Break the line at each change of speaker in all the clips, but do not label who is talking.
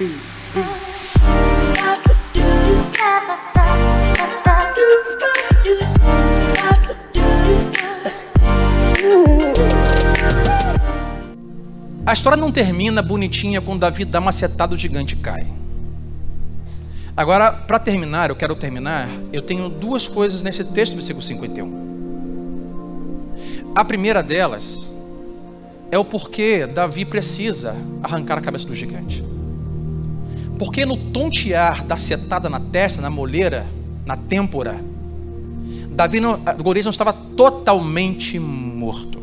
A história não termina bonitinha quando Davi dá uma setada o gigante cai. Agora, para terminar, eu quero terminar, eu tenho duas coisas nesse texto versículo 51. A primeira delas é o porquê Davi precisa arrancar a cabeça do gigante. Porque no tontear da setada na testa, na moleira, na têmpora, Davi não, não estava totalmente morto.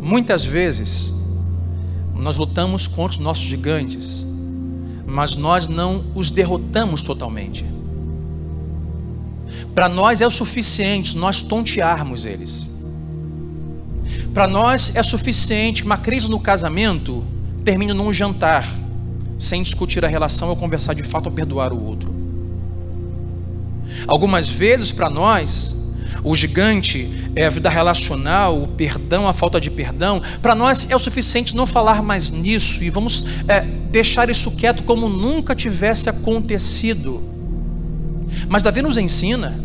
Muitas vezes nós lutamos contra os nossos gigantes, mas nós não os derrotamos totalmente. Para nós é o suficiente nós tontearmos eles. Para nós é suficiente uma crise no casamento termine num jantar, sem discutir a relação ou conversar de fato ou perdoar o outro. Algumas vezes para nós, o gigante é a vida relacional, o perdão, a falta de perdão. Para nós é o suficiente não falar mais nisso e vamos é, deixar isso quieto como nunca tivesse acontecido. Mas Davi nos ensina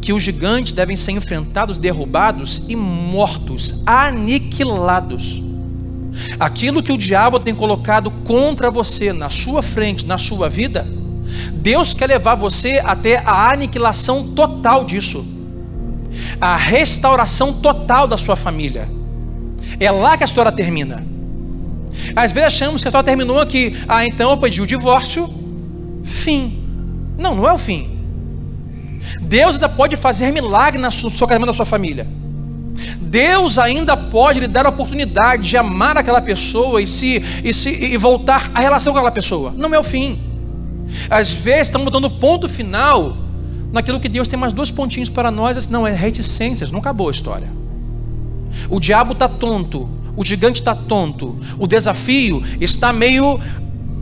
que os gigantes devem ser enfrentados, derrubados e mortos, aniquilados. Aquilo que o diabo tem colocado contra você, na sua frente, na sua vida, Deus quer levar você até a aniquilação total disso, a restauração total da sua família. É lá que a história termina. Às vezes achamos que a história terminou aqui. Ah, então eu pedi o divórcio, fim. Não, não é o fim. Deus ainda pode fazer milagre no seu casamento da sua família. Deus ainda pode lhe dar a oportunidade de amar aquela pessoa e se, e se e voltar a relação com aquela pessoa. Não é o fim. Às vezes estamos dando ponto final naquilo que Deus tem mais dois pontinhos para nós. Não, é reticências, não acabou a história. O diabo está tonto, o gigante está tonto, o desafio está meio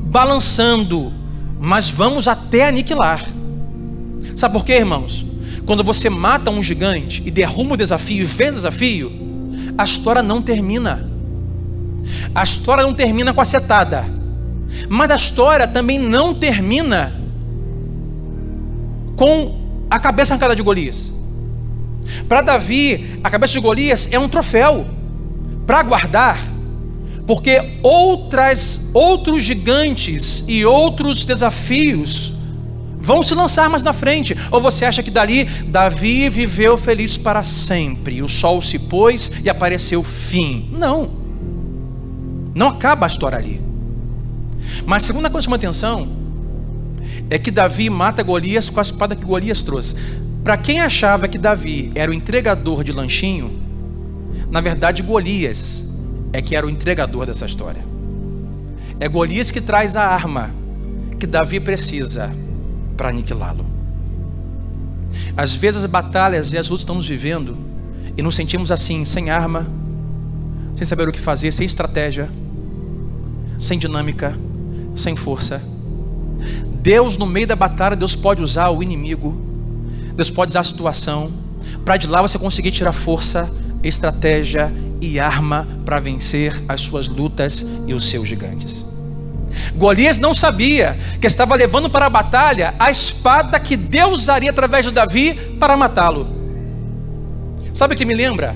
balançando, mas vamos até aniquilar. Sabe por quê, irmãos? Quando você mata um gigante e derruba o desafio e vê o desafio, a história não termina. A história não termina com a setada. Mas a história também não termina com a cabeça arrancada de Golias. Para Davi, a cabeça de Golias é um troféu para guardar, porque outras outros gigantes e outros desafios vão se lançar mais na frente. Ou você acha que dali Davi viveu feliz para sempre, o sol se pôs e apareceu fim? Não. Não acaba a história ali. Mas a segunda coisa que chama atenção é que Davi mata Golias com a espada que Golias trouxe. Para quem achava que Davi era o entregador de lanchinho, na verdade Golias é que era o entregador dessa história. É Golias que traz a arma que Davi precisa para aniquilá-lo. Às vezes as batalhas e as lutas estamos vivendo e nos sentimos assim, sem arma, sem saber o que fazer, sem estratégia, sem dinâmica, sem força. Deus, no meio da batalha, Deus pode usar o inimigo, Deus pode usar a situação, para de lá você conseguir tirar força, estratégia e arma para vencer as suas lutas e os seus gigantes. Golias não sabia que estava levando para a batalha a espada que Deus usaria através de Davi para matá-lo. Sabe o que me lembra?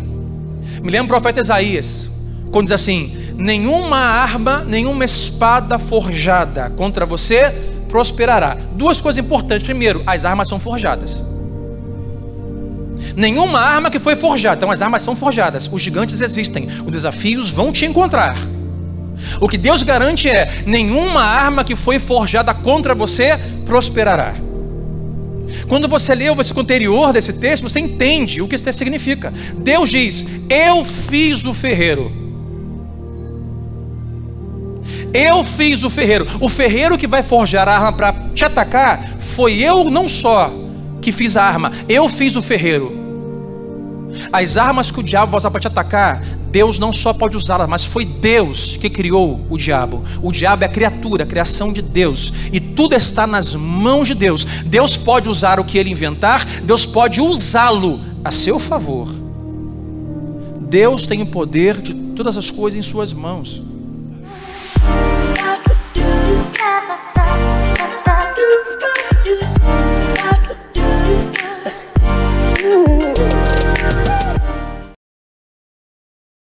Me lembra o profeta Isaías, quando diz assim: Nenhuma arma, nenhuma espada forjada contra você prosperará. Duas coisas importantes. Primeiro, as armas são forjadas. Nenhuma arma que foi forjada, então as armas são forjadas. Os gigantes existem, os desafios vão te encontrar. O que Deus garante é: nenhuma arma que foi forjada contra você prosperará. Quando você lê o versículo anterior desse texto, você entende o que isso significa. Deus diz: Eu fiz o ferreiro. Eu fiz o ferreiro. O ferreiro que vai forjar a arma para te atacar, foi eu não só que fiz a arma, eu fiz o ferreiro. As armas que o diabo vai usar para te atacar, Deus não só pode usá-las, mas foi Deus que criou o diabo. O diabo é a criatura, a criação de Deus, e tudo está nas mãos de Deus. Deus pode usar o que ele inventar, Deus pode usá-lo a seu favor. Deus tem o poder de todas as coisas em suas mãos.